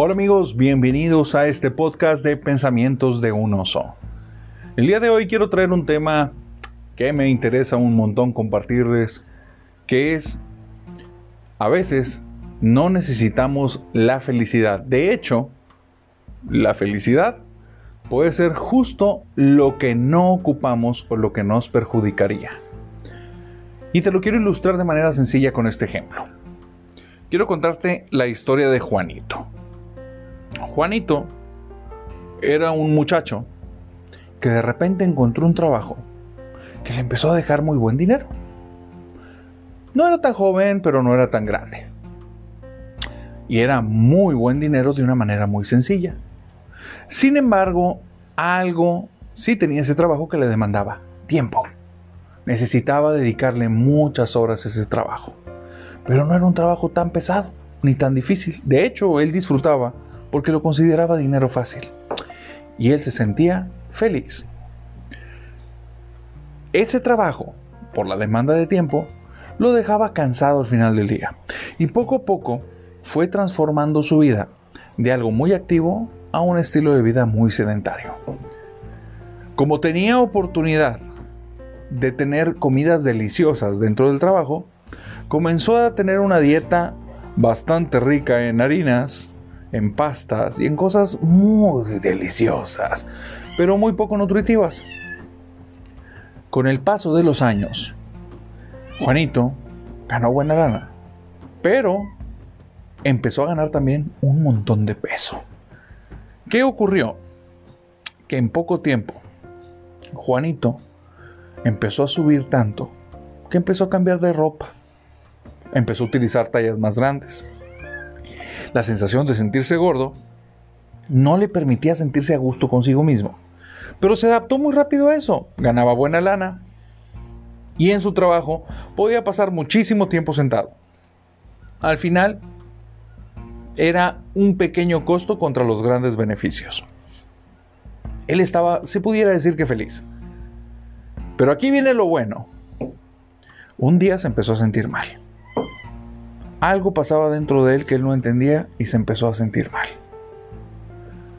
Hola amigos, bienvenidos a este podcast de Pensamientos de un oso. El día de hoy quiero traer un tema que me interesa un montón compartirles, que es, a veces no necesitamos la felicidad. De hecho, la felicidad puede ser justo lo que no ocupamos o lo que nos perjudicaría. Y te lo quiero ilustrar de manera sencilla con este ejemplo. Quiero contarte la historia de Juanito. Juanito era un muchacho que de repente encontró un trabajo que le empezó a dejar muy buen dinero. No era tan joven, pero no era tan grande. Y era muy buen dinero de una manera muy sencilla. Sin embargo, algo sí tenía ese trabajo que le demandaba tiempo. Necesitaba dedicarle muchas horas a ese trabajo. Pero no era un trabajo tan pesado ni tan difícil. De hecho, él disfrutaba porque lo consideraba dinero fácil. Y él se sentía feliz. Ese trabajo, por la demanda de tiempo, lo dejaba cansado al final del día. Y poco a poco fue transformando su vida de algo muy activo a un estilo de vida muy sedentario. Como tenía oportunidad de tener comidas deliciosas dentro del trabajo, comenzó a tener una dieta bastante rica en harinas, en pastas y en cosas muy deliciosas, pero muy poco nutritivas. Con el paso de los años, Juanito ganó buena lana, pero empezó a ganar también un montón de peso. ¿Qué ocurrió? Que en poco tiempo, Juanito empezó a subir tanto que empezó a cambiar de ropa. Empezó a utilizar tallas más grandes la sensación de sentirse gordo no le permitía sentirse a gusto consigo mismo. Pero se adaptó muy rápido a eso. Ganaba buena lana y en su trabajo podía pasar muchísimo tiempo sentado. Al final, era un pequeño costo contra los grandes beneficios. Él estaba, se pudiera decir que feliz. Pero aquí viene lo bueno. Un día se empezó a sentir mal. Algo pasaba dentro de él que él no entendía y se empezó a sentir mal.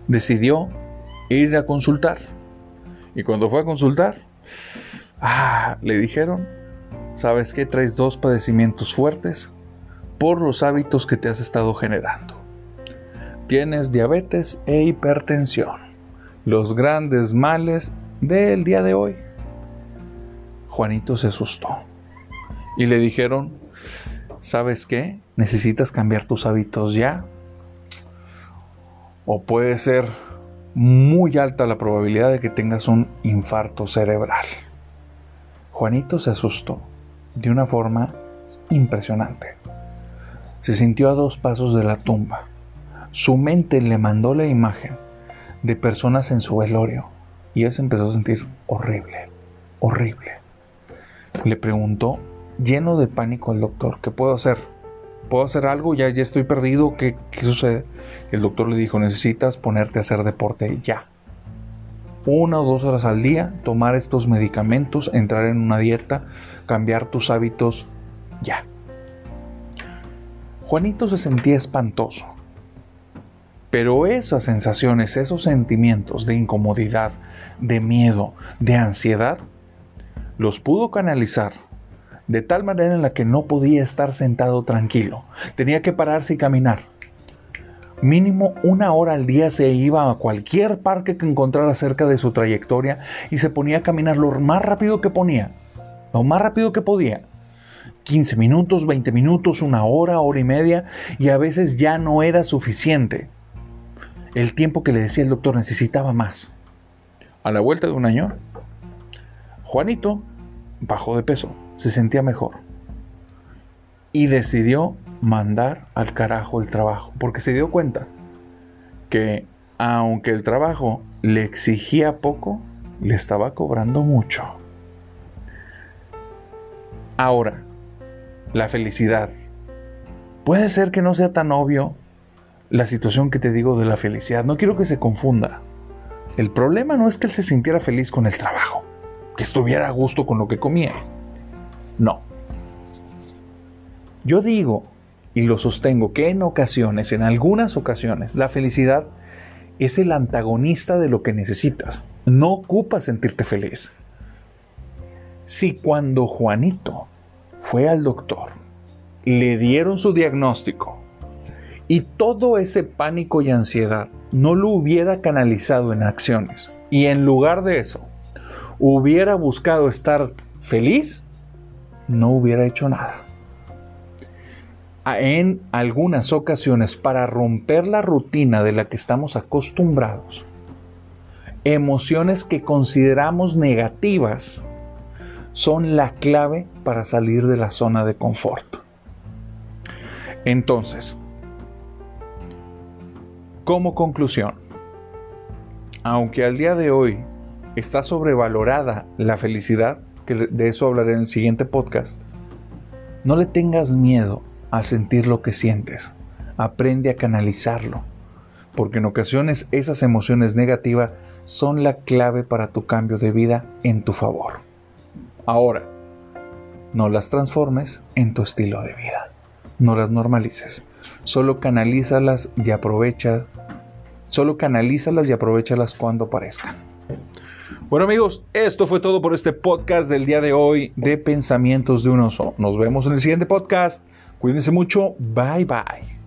Decidió ir a consultar. Y cuando fue a consultar, ah, le dijeron, ¿sabes qué? Traes dos padecimientos fuertes por los hábitos que te has estado generando. Tienes diabetes e hipertensión, los grandes males del día de hoy. Juanito se asustó y le dijeron, ¿sabes qué? Necesitas cambiar tus hábitos ya. O puede ser muy alta la probabilidad de que tengas un infarto cerebral. Juanito se asustó de una forma impresionante. Se sintió a dos pasos de la tumba. Su mente le mandó la imagen de personas en su velorio y él se empezó a sentir horrible, horrible. Le preguntó lleno de pánico al doctor. ¿Qué puedo hacer? ¿Puedo hacer algo? Ya, ya estoy perdido. ¿Qué, ¿Qué sucede? El doctor le dijo, necesitas ponerte a hacer deporte ya. Una o dos horas al día, tomar estos medicamentos, entrar en una dieta, cambiar tus hábitos ya. Juanito se sentía espantoso. Pero esas sensaciones, esos sentimientos de incomodidad, de miedo, de ansiedad, los pudo canalizar de tal manera en la que no podía estar sentado tranquilo. Tenía que pararse y caminar. Mínimo una hora al día se iba a cualquier parque que encontrara cerca de su trayectoria y se ponía a caminar lo más rápido que ponía, lo más rápido que podía. 15 minutos, 20 minutos, una hora, hora y media, y a veces ya no era suficiente. El tiempo que le decía el doctor necesitaba más. A la vuelta de un año, Juanito bajó de peso se sentía mejor. Y decidió mandar al carajo el trabajo, porque se dio cuenta que aunque el trabajo le exigía poco, le estaba cobrando mucho. Ahora, la felicidad. Puede ser que no sea tan obvio la situación que te digo de la felicidad. No quiero que se confunda. El problema no es que él se sintiera feliz con el trabajo, que estuviera a gusto con lo que comía. No. Yo digo, y lo sostengo, que en ocasiones, en algunas ocasiones, la felicidad es el antagonista de lo que necesitas. No ocupa sentirte feliz. Si cuando Juanito fue al doctor, le dieron su diagnóstico y todo ese pánico y ansiedad no lo hubiera canalizado en acciones y en lugar de eso hubiera buscado estar feliz, no hubiera hecho nada en algunas ocasiones para romper la rutina de la que estamos acostumbrados, emociones que consideramos negativas son la clave para salir de la zona de confort. Entonces, como conclusión, aunque al día de hoy está sobrevalorada la felicidad, de eso hablaré en el siguiente podcast, no le tengas miedo a sentir lo que sientes. Aprende a canalizarlo, porque en ocasiones esas emociones negativas son la clave para tu cambio de vida en tu favor. Ahora, no las transformes en tu estilo de vida. No las normalices. Solo canalízalas y aprovecha. Solo canalízalas y aprovechalas cuando aparezcan. Bueno amigos, esto fue todo por este podcast del día de hoy de Pensamientos de un oso. Nos vemos en el siguiente podcast. Cuídense mucho. Bye bye.